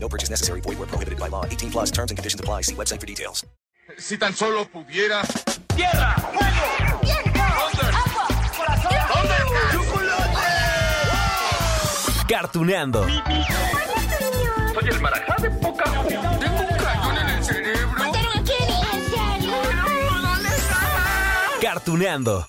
No purchase necessary. Void where prohibited by law. 18 plus terms and conditions apply. See website for details. Si tan solo pudiera. ¡Tierra! ¡Fuego! ¡Viento! ¡Agua! ¡Corazón! Cartuneando. Soy el marajá de poca Tengo un cañón en el cerebro. Cartuneando.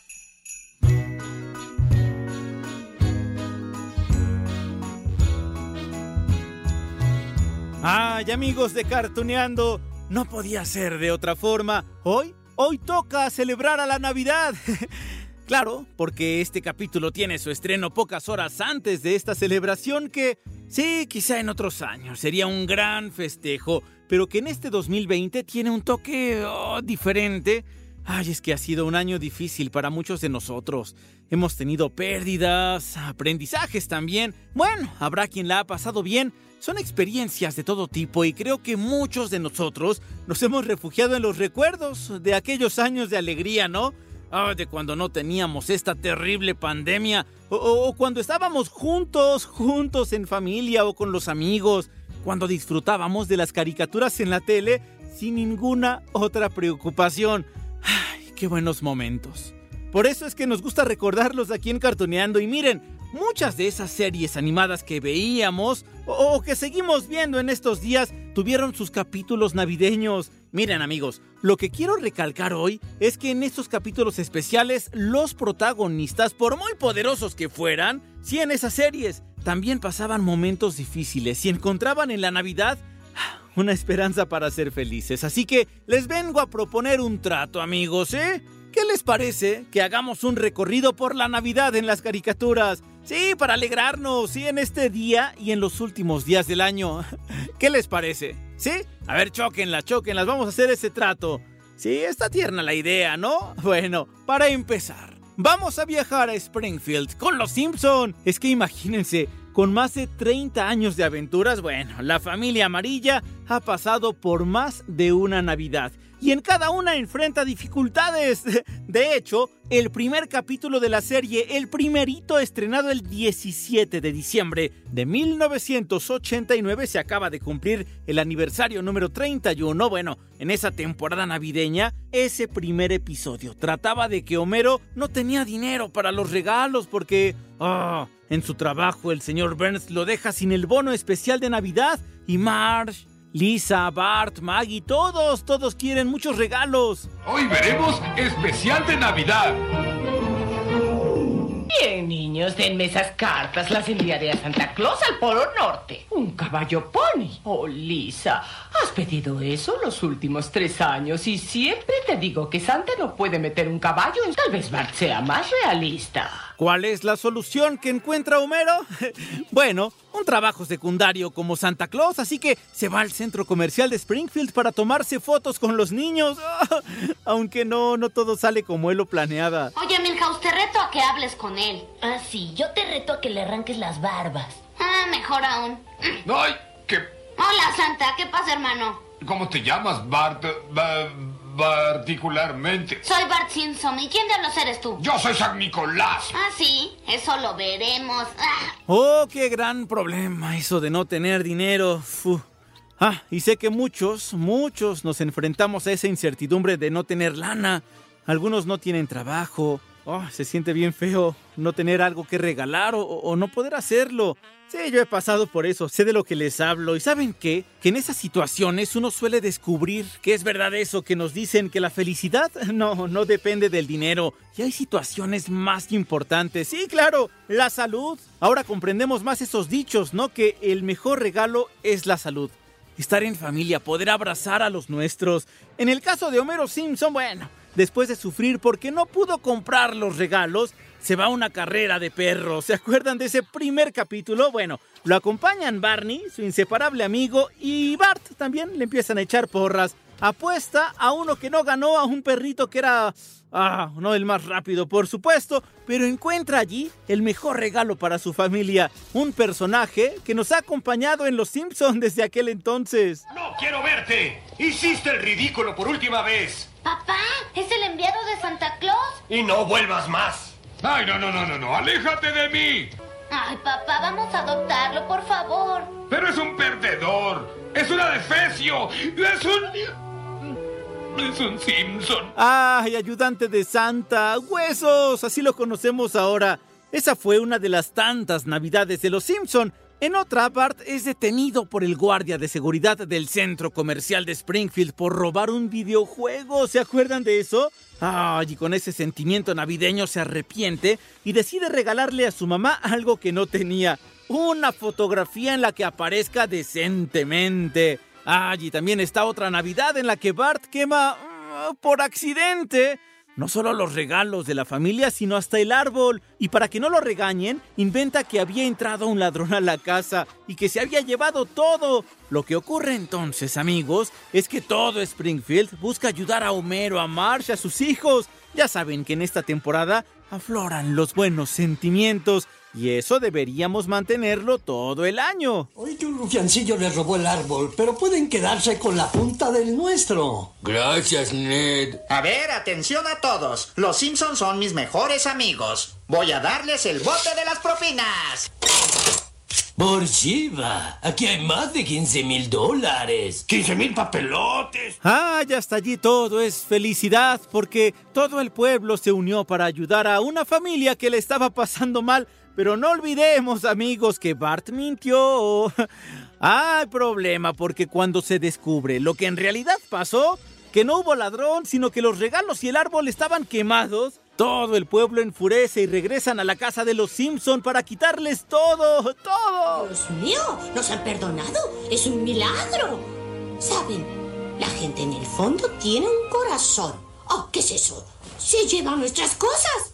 Ay, amigos de Cartuneando, no podía ser de otra forma. Hoy, hoy toca celebrar a la Navidad. claro, porque este capítulo tiene su estreno pocas horas antes de esta celebración que, sí, quizá en otros años sería un gran festejo, pero que en este 2020 tiene un toque oh, diferente. Ay, es que ha sido un año difícil para muchos de nosotros. Hemos tenido pérdidas, aprendizajes también. Bueno, habrá quien la ha pasado bien. Son experiencias de todo tipo y creo que muchos de nosotros nos hemos refugiado en los recuerdos de aquellos años de alegría, ¿no? Ah, de cuando no teníamos esta terrible pandemia o, cuando estábamos juntos, juntos en familia o con los amigos, cuando disfrutábamos de las caricaturas en la tele sin ninguna otra preocupación. Qué buenos momentos. Por eso es que nos gusta recordarlos aquí en Cartoneando y miren, muchas de esas series animadas que veíamos o, que seguimos viendo en estos días tuvieron sus capítulos navideños. Miren amigos, lo que quiero recalcar hoy es que en estos capítulos especiales los protagonistas, por muy poderosos que fueran, sí en esas series, también pasaban momentos difíciles y encontraban en la Navidad una esperanza para ser felices. Así que les vengo a proponer un trato, amigos, ¿eh? ¿Qué les parece que hagamos un recorrido por la Navidad en las caricaturas? Sí, para alegrarnos, sí, en este día y en los últimos días del año. ¿Qué les parece? ¿Sí? A ver, choquenlas, choquenlas, vamos a hacer ese trato. Sí, está tierna la idea, ¿no? Bueno, para empezar, vamos a viajar a Springfield con los Simpson. Es que imagínense, con más de 30 años de aventuras, bueno, la familia amarilla ha pasado por más de una Navidad y en cada una enfrenta dificultades. De hecho, el primer capítulo de la serie, el primerito estrenado el 17 de diciembre de 1989, se acaba de cumplir el aniversario número 31. Bueno, en esa temporada navideña, ese primer episodio trataba de que Homero no tenía dinero para los regalos porque... ah, en su trabajo el señor Burns lo deja sin el bono especial de Navidad y Marge, Lisa, Bart, Maggie, todos, todos quieren muchos regalos. Hoy veremos especial de Navidad. Bien, niños, denme esas cartas. Las enviaré a Santa Claus al Polo Norte. Un caballo pony. Oh, Lisa, has pedido eso los últimos tres años y siempre te digo que Santa no puede meter un caballo. en- Tal vez Bart sea más realista. ¿Cuál es la solución que encuentra Homero? bueno, un trabajo secundario como Santa Claus, así que se va al centro comercial de Springfield para tomarse fotos con los niños. Aunque no, no todo sale como él lo planeaba. Oye, Te reto a que hables con él. Ah, sí, yo te reto a que le arranques las barbas. Ah, mejor aún. ¡Ay! ¿Qué? Hola, Santa. ¿Qué pasa, hermano? ¿Cómo te llamas, Bart? Ba- particularmente. Soy Bart Simpson. ¿Y quién diablos eres tú? Yo soy San Nicolás. Ah, sí. Eso lo veremos. Ah. Oh, qué gran problema eso de no tener dinero. Fu. Ah, y sé que muchos, muchos nos enfrentamos a esa incertidumbre de no tener lana. Algunos no tienen trabajo. Oh, se siente bien feo no tener algo que regalar o, o no poder hacerlo. Sí, yo he pasado por eso, sé de lo que les hablo. ¿Y saben qué? Que en esas situaciones uno suele descubrir que es verdad eso, que nos dicen que la felicidad no, no depende del dinero. Y hay situaciones más importantes. Sí, claro, la salud. Ahora comprendemos más esos dichos, ¿no? Que el mejor regalo es la salud. Estar en familia, poder abrazar a los nuestros. En el caso de Homero Simpson, bueno, después de sufrir porque no pudo comprar los regalos, se va a una carrera de perros. ¿Se acuerdan de ese primer capítulo? Bueno, lo acompañan Barney, su inseparable amigo, y Bart también le empiezan a echar porras. Apuesta a uno que no ganó, a un perrito que era... Ah, no el más rápido, por supuesto, pero encuentra allí el mejor regalo para su familia, un personaje que nos ha acompañado en Los Simpsons desde aquel entonces. ¡No quiero verte! ¡Hiciste el ridículo por última vez! Papá, ¿es el enviado de Santa Claus? ¡Y no vuelvas más! ¡Ay, no, no, no, no, no! ¡Aléjate de mí! Ay, papá, vamos a adoptarlo, por favor. Pero es un perdedor. Es un adefesio. Es un... Es un Simpson. ¡Ay, ayudante de Santa! ¡Huesos! Así lo conocemos ahora. Esa fue una de las tantas navidades de los Simpson. En otra, Bart es detenido por el guardia de seguridad del centro comercial de Springfield por robar un videojuego. ¿Se acuerdan de eso? Ay, y con ese sentimiento navideño se arrepiente y decide regalarle a su mamá algo que no tenía. Una fotografía en la que aparezca decentemente. Ay, y también está otra Navidad en la que Bart quema uh, por accidente no solo los regalos de la familia, sino hasta el árbol. Y para que no lo regañen, inventa que había entrado un ladrón a la casa y que se había llevado todo. Lo que ocurre entonces, amigos, es que todo Springfield busca ayudar a Homero, a Marsh, a sus hijos. Ya saben que en esta temporada afloran los buenos sentimientos y eso deberíamos mantenerlo todo el año. Hoy que un rufiancillo les robó el árbol, pero pueden quedarse con la punta del nuestro. Gracias, Ned. A ver, atención a todos. Los Simpsons son mis mejores amigos. Voy a darles el bote de las propinas. Por Shiva, aquí hay más de 15 mil dólares. 15 mil papelotes. Ah, hasta allí todo es felicidad porque todo el pueblo se unió para ayudar a una familia que le estaba pasando mal. Pero no olvidemos, amigos, que Bart mintió. Hay problema porque cuando se descubre lo que en realidad pasó, que no hubo ladrón, sino que los regalos y el árbol estaban quemados, todo el pueblo enfurece y regresan a la casa de los Simpson para quitarles todo, todo. Dios mío, nos han perdonado. Es un milagro. ¿Saben? La gente en el fondo tiene un corazón. Oh, ¿qué es eso? Se llevan nuestras cosas.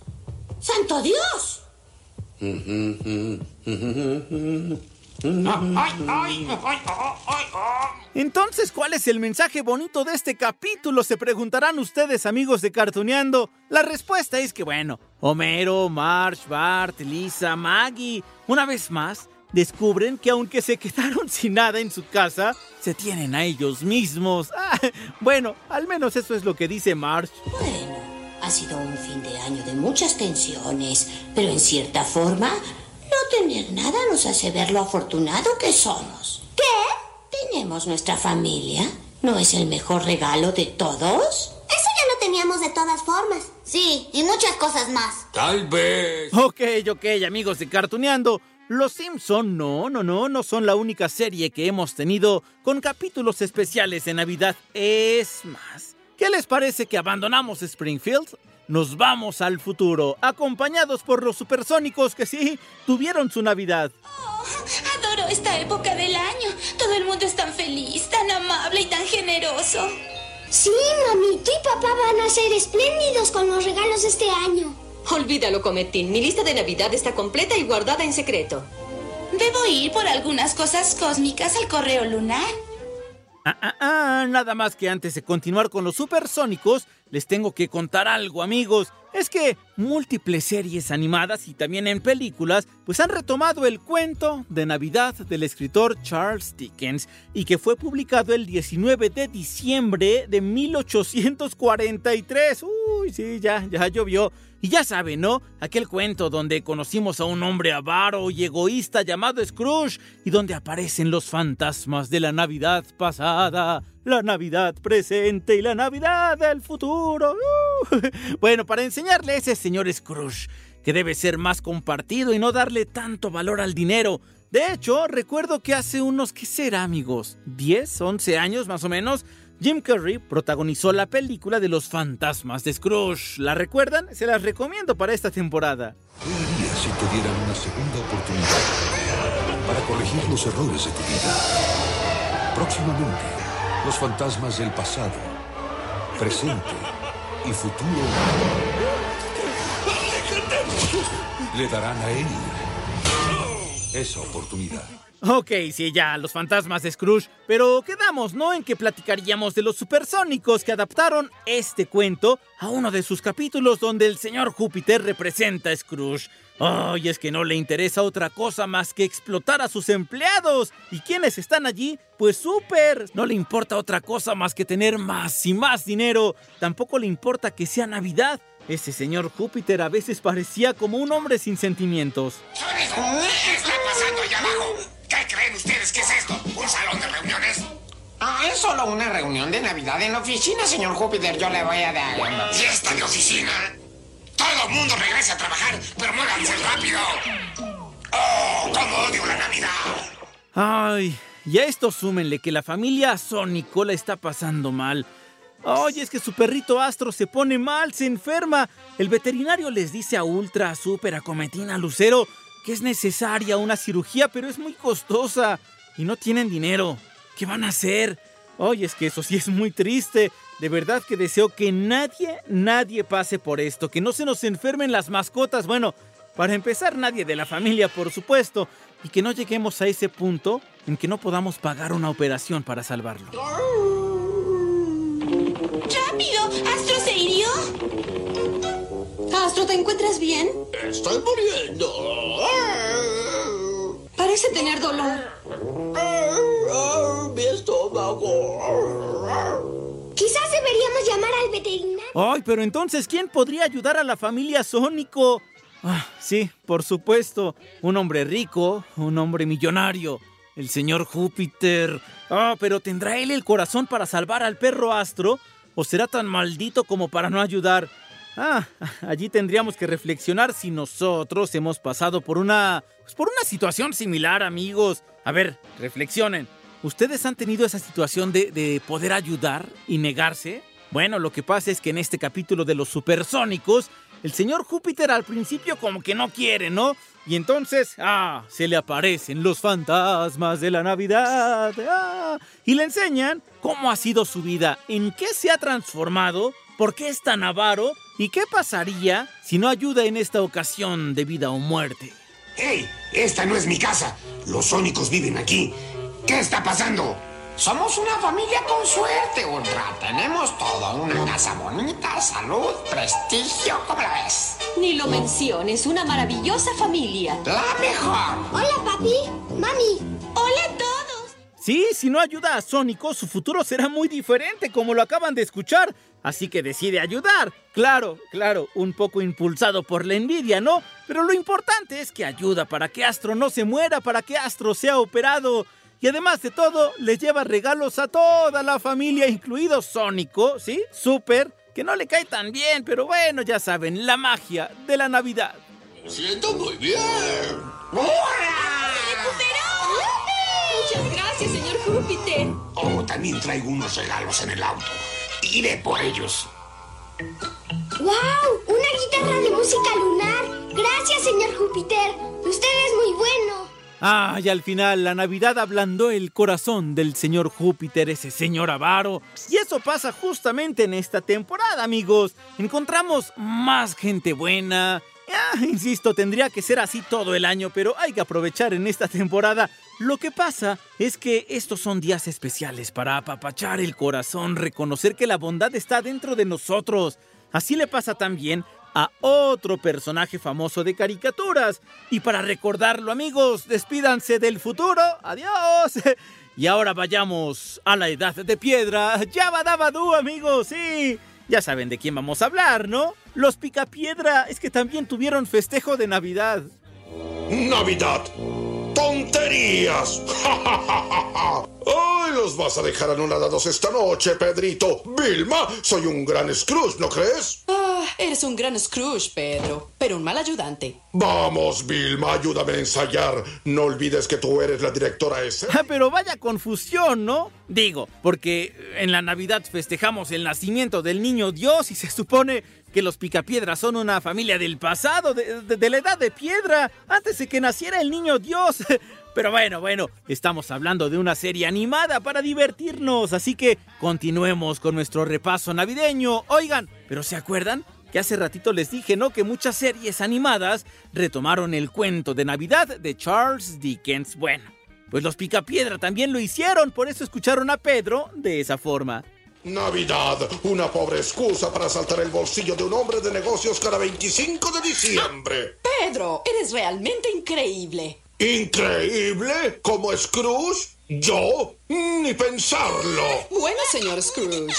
¡Santo Dios! Entonces, ¿cuál es el mensaje bonito de este capítulo? Se preguntarán ustedes, amigos de Cartuneando. La respuesta es que, bueno, Homero, Marsh, Bart, Lisa, Maggie, una vez más, descubren que aunque se quedaron sin nada en su casa, se tienen a ellos mismos. Ah, bueno, al menos eso es lo que dice Marsh. Bueno, ha sido un fin de año de muchas tensiones, pero en cierta forma, no tener nada nos hace ver lo afortunado que somos. ¿Qué? Tenemos nuestra familia. ¿No es el mejor regalo de todos? Eso ya lo teníamos de todas formas. Sí, y muchas cosas más. Tal vez. Ok, ok, amigos de Cartuneando. Los Simpson no, no, no, no son la única serie que hemos tenido con capítulos especiales de Navidad. Es más, ¿qué les parece que abandonamos Springfield? Nos vamos al futuro, acompañados por los supersónicos que sí tuvieron su Navidad. Oh, adoro esta época del año. Todo el mundo es tan feliz, tan amable y tan generoso. Sí, mami, tú y papá van a ser espléndidos con los regalos de este año. Olvídalo, Cometín. Mi lista de Navidad está completa y guardada en secreto. Debo ir por algunas cosas cósmicas al correo lunar. Ah, ah, ah, nada más que antes de continuar con los supersónicos, les tengo que contar algo, amigos. Es que múltiples series animadas y también en películas, pues han retomado el cuento de Navidad del escritor Charles Dickens y que fue publicado el 19 de diciembre de 1843. Uy, sí, ya, ya llovió. Y ya saben, ¿no? Aquel cuento donde conocimos a un hombre avaro y egoísta llamado Scrooge y donde aparecen los fantasmas de la Navidad pasada, la Navidad presente y la Navidad del futuro. Uh. Bueno, para enseñarle a ese señor Scrooge que debe ser más compartido y no darle tanto valor al dinero. De hecho, recuerdo que hace unos, ¿qué será, amigos? ¿10, 11 años más o menos? Jim Carrey protagonizó la película de los fantasmas de Scrooge. ¿La recuerdan? Se las recomiendo para esta temporada. ¿Qué harías si te dieran una segunda oportunidad para corregir los errores de tu vida? Próximamente, los fantasmas del pasado, presente y futuro le darán a él esa oportunidad. Ok, sí, ya, los fantasmas de Scrooge. Pero quedamos, ¿no? En que platicaríamos de los supersónicos que adaptaron este cuento a uno de sus capítulos donde el señor Júpiter representa a Scrooge. Ay, es que no le interesa otra cosa más que explotar a sus empleados. ¿Y quiénes están allí? Pues súper. No le importa otra cosa más que tener más y más dinero. Tampoco le importa que sea Navidad. Ese señor Júpiter a veces parecía como un hombre sin sentimientos. ¿Qué está pasando allá abajo? ¿Qué creen ustedes que es esto? ¿Un salón de reuniones? Ah, es solo una reunión de Navidad en la oficina, señor Júpiter. Yo le voy a dar. ¿Fiesta de oficina? Todo el mundo regrese a trabajar, pero muévanse rápido. ¡Oh, cómo odio la Navidad! Ay, y a esto súmenle que la familia Sónico la está pasando mal. Ay, es que su perrito Astro se pone mal, se enferma. El veterinario les dice a Ultra, Super, a Cometina, a Lucero que es necesaria una cirugía, pero es muy costosa y no tienen dinero. ¿Qué van a hacer? Ay, es que eso sí es muy triste. De verdad que deseo que nadie, nadie pase por esto, que no se nos enfermen las mascotas. Bueno, para empezar, nadie de la familia, por supuesto, y que no lleguemos a ese punto en que no podamos pagar una operación para salvarlo. ¡Rápido! Astro, ¿te encuentras bien? Estoy muriendo. Parece tener dolor. Mi estómago. Quizás deberíamos llamar al veterinario. Ay, pero entonces, ¿quién podría ayudar a la familia Sónico? Ah, sí, por supuesto. Un hombre rico, un hombre millonario. El señor Júpiter. Ah, pero ¿tendrá él el corazón para salvar al perro Astro? ¿O será tan maldito como para no ayudar? Ah, allí tendríamos que reflexionar si nosotros hemos pasado por una. Pues por una situación similar, amigos. A ver, reflexionen. ¿Ustedes han tenido esa situación de, de poder ayudar y negarse? Bueno, lo que pasa es que en este capítulo de los supersónicos, el señor Júpiter al principio como que no quiere, ¿no? Y entonces, ah, se le aparecen los fantasmas de la Navidad. Ah, y le enseñan cómo ha sido su vida, en qué se ha transformado, por qué es tan avaro y qué pasaría si no ayuda en esta ocasión de vida o muerte. ¡Hey! Esta no es mi casa. Los sónicos viven aquí. ¿Qué está pasando? Somos una familia con suerte, Ultra. Tenemos todo. Una casa bonita, salud, prestigio. ¿Cómo la ves? Ni lo menciones. Una maravillosa familia. La mejor. Hola, papi. Mami. Hola a todos. Sí, si no ayuda a Sónico, su futuro será muy diferente, como lo acaban de escuchar. Así que decide ayudar. Claro, claro, un poco impulsado por la envidia, ¿no? Pero lo importante es que ayuda para que Astro no se muera, para que Astro sea operado. Y además de todo, le lleva regalos a toda la familia, incluido Sónico, ¿sí? Super, que no le cae tan bien, pero bueno, ya saben, la magia de la Navidad. Me siento muy bien. Señor Júpiter. Oh, también traigo unos regalos en el auto. Iré por ellos. ¡Wow! ¡Una guitarra de música lunar! Gracias, señor Júpiter. Usted es muy bueno. Ah, y al final la Navidad ablandó el corazón del señor Júpiter, ese señor avaro. Y eso pasa justamente en esta temporada, amigos. Encontramos más gente buena. Insisto, tendría que ser así todo el año, pero hay que aprovechar en esta temporada. Lo que pasa es que estos son días especiales para apapachar el corazón, reconocer que la bondad está dentro de nosotros. Así le pasa también a otro personaje famoso de caricaturas. Y para recordarlo, amigos, despídanse del futuro. Adiós. Y ahora vayamos a la edad de piedra. Yabadabadú, amigos, sí. Ya saben de quién vamos a hablar, ¿no? Los Picapiedra es que también tuvieron festejo de Navidad. Navidad. ¡Tonterías! ¡Ay, los vas a dejar anonadados esta noche, Pedrito! Vilma, soy un gran Scrooge, ¿no crees? Ah, eres un gran Scrooge, Pedro, pero un mal ayudante. Vamos, Vilma, ayúdame a ensayar. No olvides que tú eres la directora ese. Ah, Pero vaya confusión, ¿no? Digo, porque en la Navidad festejamos el nacimiento del niño Dios y se supone que los Picapiedras son una familia del pasado, de, de- de la edad de piedra, antes de que naciera el niño Dios. Pero bueno, bueno, estamos hablando de una serie animada para divertirnos, así que continuemos con nuestro repaso navideño. Oigan, ¿pero se acuerdan? Que hace ratito les dije, ¿no? Que muchas series animadas retomaron el cuento de Navidad de Charles Dickens. Bueno, Pues los Picapiedra también lo hicieron, por eso escucharon a Pedro de esa forma. Navidad, una pobre excusa para saltar el bolsillo de un hombre de negocios cada 25 de diciembre. Pedro, eres realmente increíble. ¿Increíble? ¿Como Scrooge? ¿Yo? Ni pensarlo. Bueno, señor Scrooge.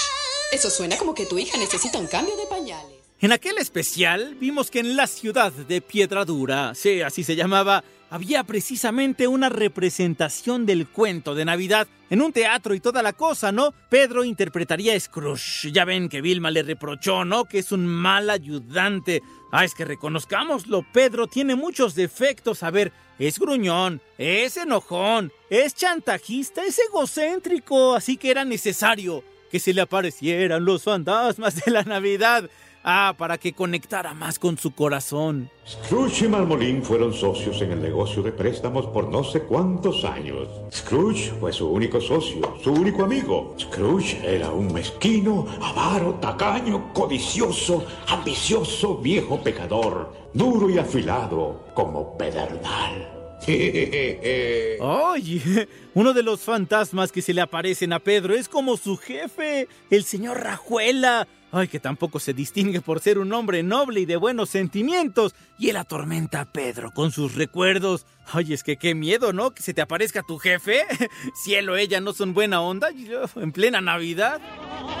Eso suena como que tu hija necesita un cambio de pañales. En aquel especial vimos que en la ciudad de Piedradura, sí, así se llamaba, había precisamente una representación del cuento de Navidad en un teatro y toda la cosa, ¿no? Pedro interpretaría a Scrooge. Ya ven que Vilma le reprochó, ¿no? Que es un mal ayudante. Ah, es que reconozcámoslo, Pedro tiene muchos defectos. A ver, es gruñón, es enojón, es chantajista, es egocéntrico, así que era necesario que se le aparecieran los fantasmas de la Navidad. Ah, para que conectara más con su corazón. Scrooge y Marmolín fueron socios en el negocio de préstamos por no sé cuántos años. Scrooge fue su único socio, su único amigo. Scrooge era un mezquino, avaro, tacaño, codicioso, ambicioso, viejo pecador, duro y afilado como pedernal. Oye, uno de los fantasmas que se le aparecen a Pedro es como su jefe, el señor Rajuela. Ay, que tampoco se distingue por ser un hombre noble y de buenos sentimientos. Y él atormenta a Pedro con sus recuerdos. Ay, es que qué miedo, ¿no? Que se te aparezca tu jefe. Cielo, ella no son buena onda en plena Navidad.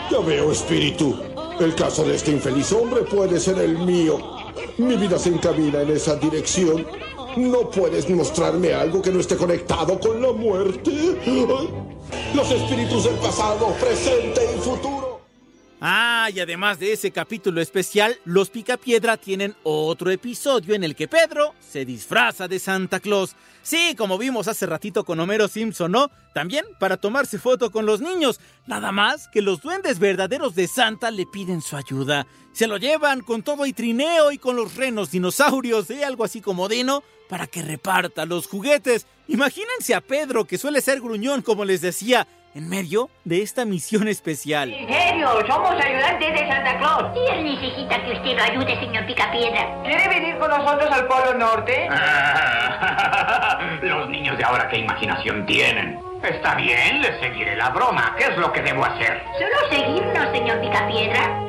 Ya veo, espíritu. El caso de este infeliz hombre puede ser el mío. Mi vida se encamina en esa dirección. ¿No puedes mostrarme algo que no esté conectado con la muerte? Los espíritus del pasado, presente y futuro. Ah, y además de ese capítulo especial, los Picapiedra tienen otro episodio en el que Pedro se disfraza de Santa Claus. Sí, como vimos hace ratito con Homero Simpson, ¿no? También para tomarse foto con los niños. Nada más que los duendes verdaderos de Santa le piden su ayuda. Se lo llevan con todo y trineo y con los renos dinosaurios, ¿eh? Algo así como Dino, para que reparta los juguetes. Imagínense a Pedro, que suele ser gruñón, como les decía, en medio de esta misión especial. En serio, somos ayudantes de Santa Claus. Y él necesita que usted lo ayude, señor Picapiedra. ¿Quiere venir con nosotros al Polo Norte? Los niños de ahora qué imaginación tienen. Está bien, les seguiré la broma. ¿Qué es lo que debo hacer? Solo seguirnos, señor Picapiedra.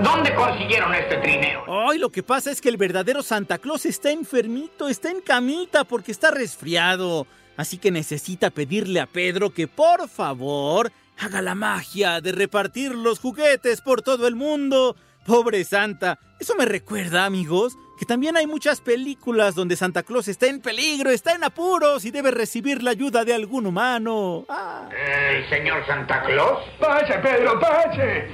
¿Dónde consiguieron este trineo? Ay, lo que pasa es que el verdadero Santa Claus está enfermito, está en camita porque está resfriado. Así que necesita pedirle a Pedro que por favor haga la magia de repartir los juguetes por todo el mundo. Pobre Santa. Eso me recuerda, amigos, que también hay muchas películas donde Santa Claus está en peligro, está en apuros y debe recibir la ayuda de algún humano. Ah. ¿El señor Santa Claus? Pase, Pedro, pase.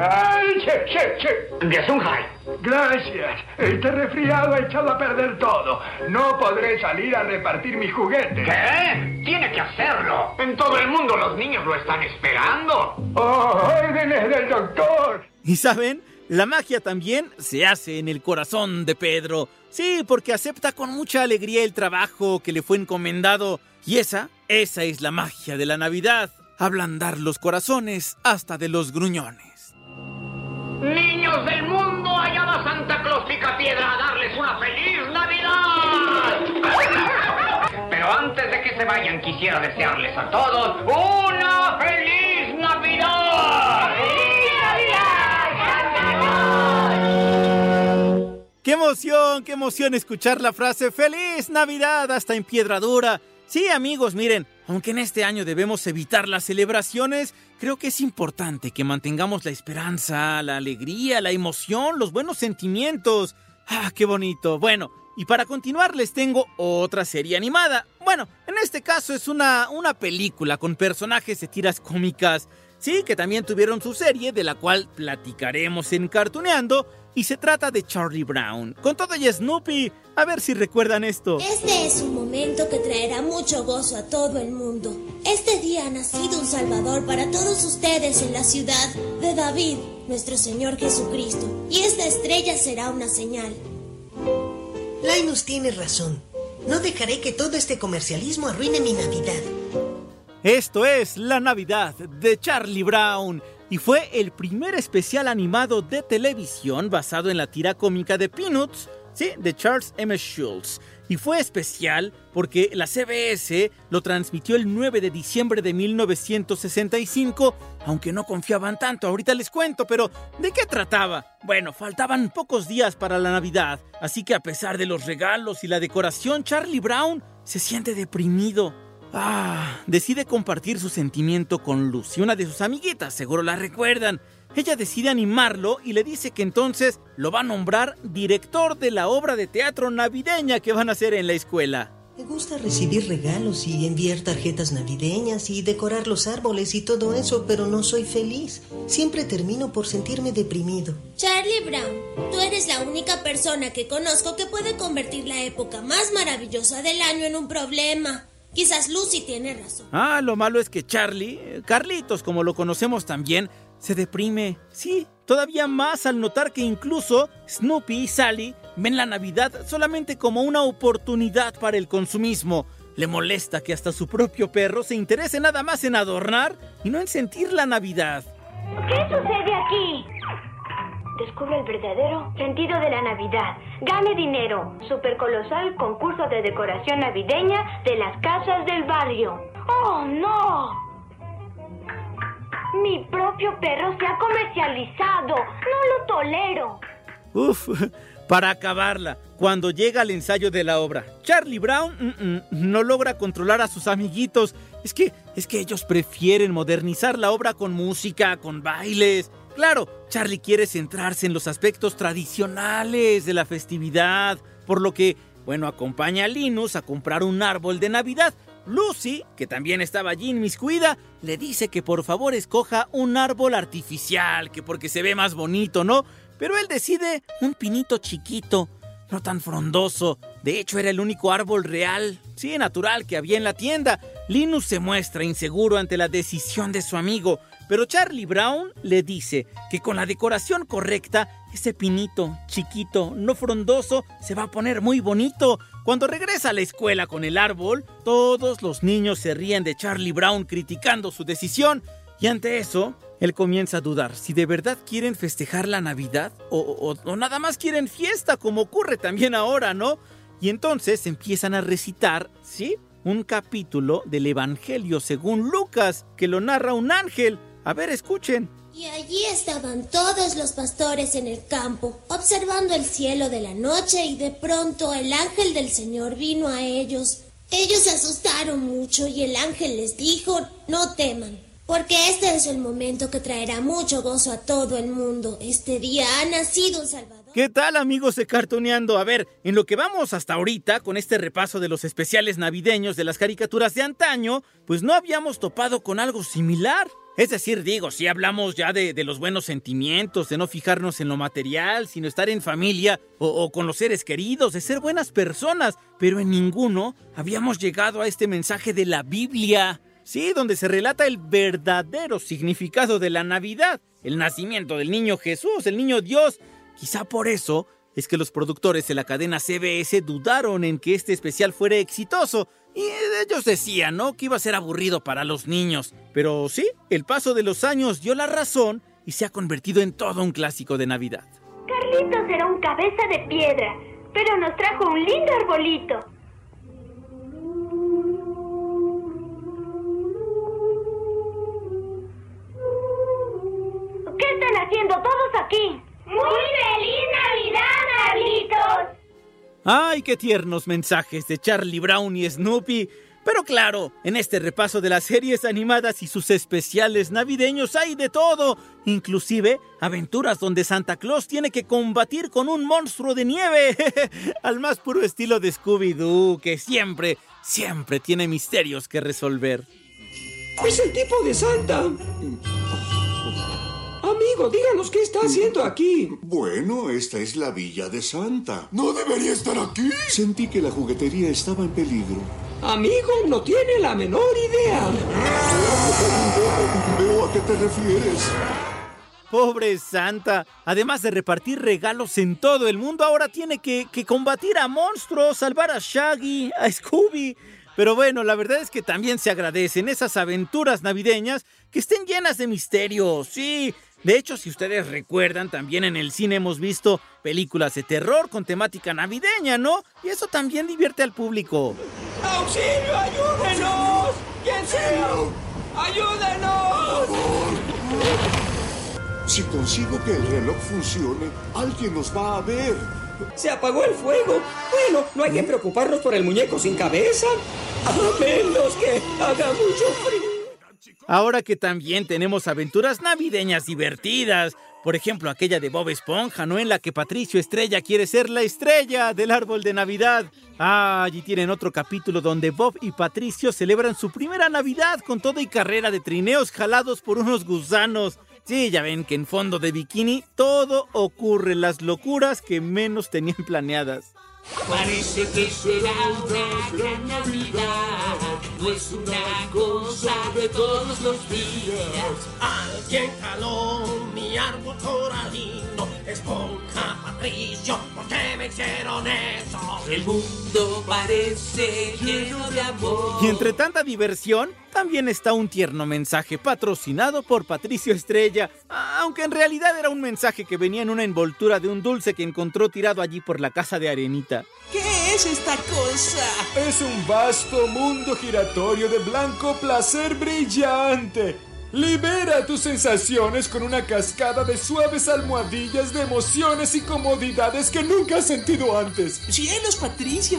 Ay, che, che, che. De Sunhai. Gracias. Este resfriado ha echado a perder todo. No podré salir a repartir mis juguetes. ¿Qué? Tiene que hacerlo. En todo el mundo los niños lo están esperando. ¡Oh, órdenes del doctor! ¿Y saben? La magia también se hace en el corazón de Pedro. Sí, porque acepta con mucha alegría el trabajo que le fue encomendado. Y esa, esa es la magia de la Navidad. Ablandar los corazones hasta de los gruñones. Niños del mundo, allá va Santa Claus Picapiedra a darles una feliz Navidad. Pero antes de que se vayan, quisiera desearles a todos una feliz Navidad. ¡Qué emoción, qué emoción escuchar la frase ¡Feliz Navidad! hasta en Piedradura. Sí, amigos, miren, aunque en este año debemos evitar las celebraciones, creo que es importante que mantengamos la esperanza, la alegría, la emoción, los buenos sentimientos. ¡Ah, qué bonito! Bueno, y para continuar les tengo otra serie animada. Bueno, en este caso es una, una película con personajes de tiras cómicas. Sí, que también tuvieron su serie, de la cual platicaremos en Cartuneando, y se trata de Charlie Brown. Con todo y Snoopy, a ver si recuerdan esto. Este es un momento que traerá mucho gozo a todo el mundo. Este día ha nacido un Salvador para todos ustedes en la ciudad de David, nuestro Señor Jesucristo. Y esta estrella será una señal. Linus tiene razón. No dejaré que todo este comercialismo arruine mi Navidad. Esto es La Navidad de Charlie Brown y fue el primer especial animado de televisión basado en la tira cómica de Peanuts sí, de Charles M. Schultz. Y fue especial porque la CBS lo transmitió el 9 de diciembre de 1965, aunque no confiaban tanto, ahorita les cuento, pero ¿de qué trataba? Bueno, faltaban pocos días para la Navidad, así que a pesar de los regalos y la decoración, Charlie Brown se siente deprimido. Ah, decide compartir su sentimiento con Lucy, una de sus amiguitas, seguro la recuerdan. Ella decide animarlo y le dice que entonces lo va a nombrar director de la obra de teatro navideña que van a hacer en la escuela. Me gusta recibir regalos y enviar tarjetas navideñas y decorar los árboles y todo eso, pero no soy feliz. Siempre termino por sentirme deprimido. Charlie Brown, tú eres la única persona que conozco que puede convertir la época más maravillosa del año en un problema. Quizás Lucy tiene razón. Ah, lo malo es que Charlie, Carlitos como lo conocemos también, se deprime. Sí, todavía más al notar que incluso Snoopy y Sally ven la Navidad solamente como una oportunidad para el consumismo. Le molesta que hasta su propio perro se interese nada más en adornar y no en sentir la Navidad. ¿Qué sucede aquí? Descubre el verdadero sentido de la Navidad. Gane dinero. Supercolosal concurso de decoración navideña de las casas del barrio. ¡Oh, no! Mi propio perro se ha comercializado. No lo tolero. Uf, para acabarla, cuando llega al ensayo de la obra, Charlie Brown mm, mm, no logra controlar a sus amiguitos. Es que, es que ellos prefieren modernizar la obra con música, con bailes. Claro, Charlie quiere centrarse en los aspectos tradicionales de la festividad, por lo que, bueno, acompaña a Linus a comprar un árbol de Navidad, Lucy, que también estaba allí inmiscuida, le dice que por favor escoja un árbol artificial, que porque se ve más bonito, ¿no? Pero él decide un pinito chiquito, no tan frondoso. De hecho, era el único árbol real, sí, natural, que había en la tienda. Linus se muestra inseguro ante la decisión de su amigo, pero Charlie Brown le dice que con la decoración correcta, ese pinito chiquito, no frondoso, se va a poner muy bonito. Cuando regresa a la escuela con el árbol, todos los niños se ríen de Charlie Brown criticando su decisión. Y ante eso, él comienza a dudar si de verdad quieren festejar la Navidad o, o- o nada más quieren fiesta, como ocurre también ahora, ¿no? Y entonces empiezan a recitar, ¿sí? Un capítulo del Evangelio según Lucas, que lo narra un ángel. A ver, escuchen. Y allí estaban todos los pastores en el campo, observando el cielo de la noche, y de pronto el ángel del Señor vino a ellos. Ellos se asustaron mucho y el ángel les dijo, no teman, porque este es el momento que traerá mucho gozo a todo el mundo. Este día ha nacido un Salvador. ¿Qué tal amigos de Cartoneando? A ver, en lo que vamos hasta ahorita con este repaso de los especiales navideños de las caricaturas de antaño, pues no habíamos topado con algo similar. Es decir, digo, sí hablamos ya de, de los buenos sentimientos, de no fijarnos en lo material, sino estar en familia o, o con los seres queridos, de ser buenas personas, pero en ninguno habíamos llegado a este mensaje de la Biblia. Sí, donde se relata el verdadero significado de la Navidad, el nacimiento del niño Jesús, el niño Dios. Quizá por eso es que los productores de la cadena CBS dudaron en que este especial fuera exitoso. Y ellos decían, ¿no? Que iba a ser aburrido para los niños. Pero sí, el paso de los años dio la razón y se ha convertido en todo un clásico de Navidad. Carlitos era un cabeza de piedra, pero nos trajo un lindo arbolito. ¡Ay, qué tiernos mensajes de Charlie Brown y Snoopy! Pero claro, en este repaso de las series animadas y sus especiales navideños hay de todo, inclusive aventuras donde Santa Claus tiene que combatir con un monstruo de nieve, al más puro estilo de Scooby-Doo, que siempre, siempre tiene misterios que resolver. Es el tipo de Santa. Amigo, díganos qué está haciendo aquí. Bueno, esta es la villa de Santa. No debería estar aquí. Sentí que la juguetería estaba en peligro. Amigo, no tiene la menor idea. Veo a qué te refieres. Pobre Santa, además de repartir regalos en todo el mundo, ahora tiene que, que combatir a monstruos, salvar a Shaggy, a Scooby. Pero bueno, la verdad es que también se agradecen esas aventuras navideñas que estén llenas de misterio. Sí, De hecho, si ustedes recuerdan, también en el cine hemos visto películas de terror con temática navideña, ¿no? Y eso también divierte al público. ¡Auxilio, ayúdenos! ¡Quien sea! ¡Ayúdenos! Si consigo que el reloj funcione, alguien nos va a ver. Se apagó el fuego. Bueno, no hay que preocuparnos por el muñeco sin cabeza. A menos que haga mucho frío. Ahora que también tenemos aventuras navideñas divertidas. Por ejemplo, aquella de Bob Esponja, ¿no? En la que Patricio Estrella quiere ser la estrella del árbol de Navidad. Ah, allí tienen otro capítulo donde Bob y Patricio celebran su primera Navidad con todo y carrera de trineos jalados por unos gusanos. Sí, ya ven que en fondo de bikini todo ocurre, las locuras que menos tenían planeadas. Parece que será una gran Navidad, no es una cosa de todos los días. Alguien jaló mi árbol esponja, Patricio, ¿por qué me hicieron eso? El mundo parece lleno de amor. Y entre tanta diversión, también está un tierno mensaje patrocinado por Patricio Estrella, aunque en realidad era un mensaje que venía en una envoltura de un dulce que encontró tirado allí por la casa de Arenita. ¿Qué es esta cosa? Es un vasto mundo giratorio de blanco placer brillante. Libera tus sensaciones con una cascada de suaves almohadillas de emociones y comodidades que nunca has sentido antes. Cielos, Patricio.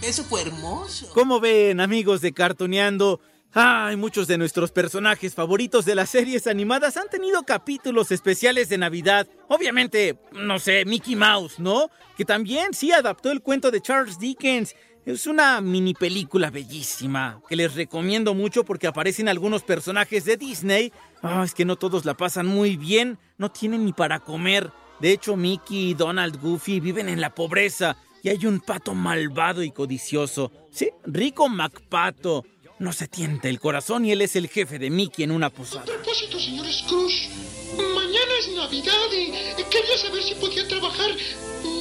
Eso fue hermoso. Como ven, amigos de Cartoneando, Ay, muchos de nuestros personajes favoritos de las series animadas han tenido capítulos especiales de Navidad. Obviamente, no sé, Mickey Mouse, ¿no? Que también sí adaptó el cuento de Charles Dickens. Es una mini película bellísima que les recomiendo mucho porque aparecen algunos personajes de Disney. Ah, es que no todos la pasan muy bien, no tienen ni para comer. De hecho, Mickey, Donald, Goofy viven en la pobreza y hay un pato malvado y codicioso. Sí, Rico MacPato. No se tienta el corazón y él es el jefe de Mickey en una posada. A propósito, señor Scrooge, mañana es Navidad y quería saber si podía trabajar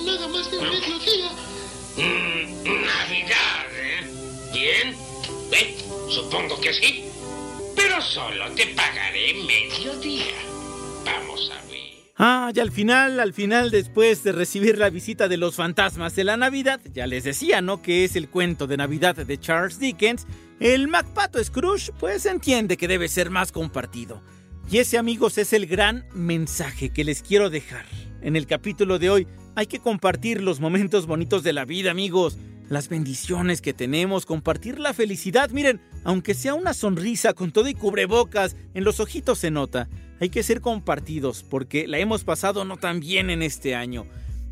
nada más de mediodía. Mm, Navidad, ¿eh? Bien. Supongo que sí. Pero solo te pagaré mediodía. Vamos a ver. Ah, y al final, al final, después de recibir la visita de los fantasmas de la Navidad, ya les decía, ¿no? Que es el cuento de Navidad de Charles Dickens, el MacPato Scrooge pues entiende que debe ser más compartido. Y ese amigos es el gran mensaje que les quiero dejar. En el capítulo de hoy hay que compartir los momentos bonitos de la vida amigos, las bendiciones que tenemos, compartir la felicidad. Miren, aunque sea una sonrisa con todo y cubrebocas, en los ojitos se nota. Hay que ser compartidos porque la hemos pasado no tan bien en este año.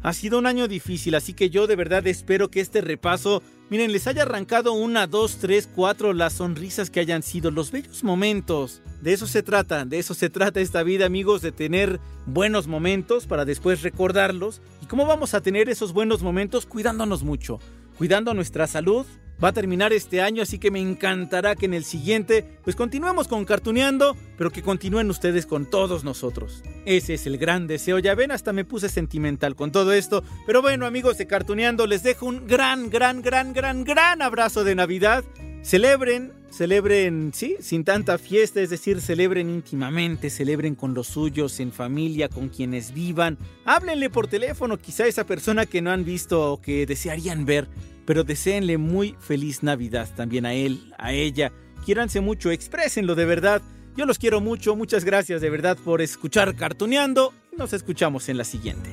Ha sido un año difícil, así que yo de verdad espero que este repaso, miren, les haya arrancado una, dos, tres, cuatro, las sonrisas que hayan sido, los bellos momentos. De eso se trata, de eso se trata esta vida, amigos, de tener buenos momentos para después recordarlos. ¿Y cómo vamos a tener esos buenos momentos? Cuidándonos mucho, cuidando nuestra salud, Va a terminar este año, así que me encantará que en el siguiente, pues continuemos con Cartuneando, pero que continúen ustedes con todos nosotros. Ese es el gran deseo. Ya ven, hasta me puse sentimental con todo esto. Pero bueno, amigos de Cartuneando, les dejo un gran, gran, gran, gran, gran abrazo de Navidad. Celebren, celebren, sí, sin tanta fiesta, es decir, celebren íntimamente, celebren con los suyos, en familia, con quienes vivan. Háblenle por teléfono, quizá a esa persona que no han visto o que desearían ver pero deseenle muy feliz Navidad también a él, a ella. Quiéranse mucho, exprésenlo de verdad. Yo los quiero mucho, muchas gracias de verdad por escuchar Cartoneando y nos escuchamos en la siguiente.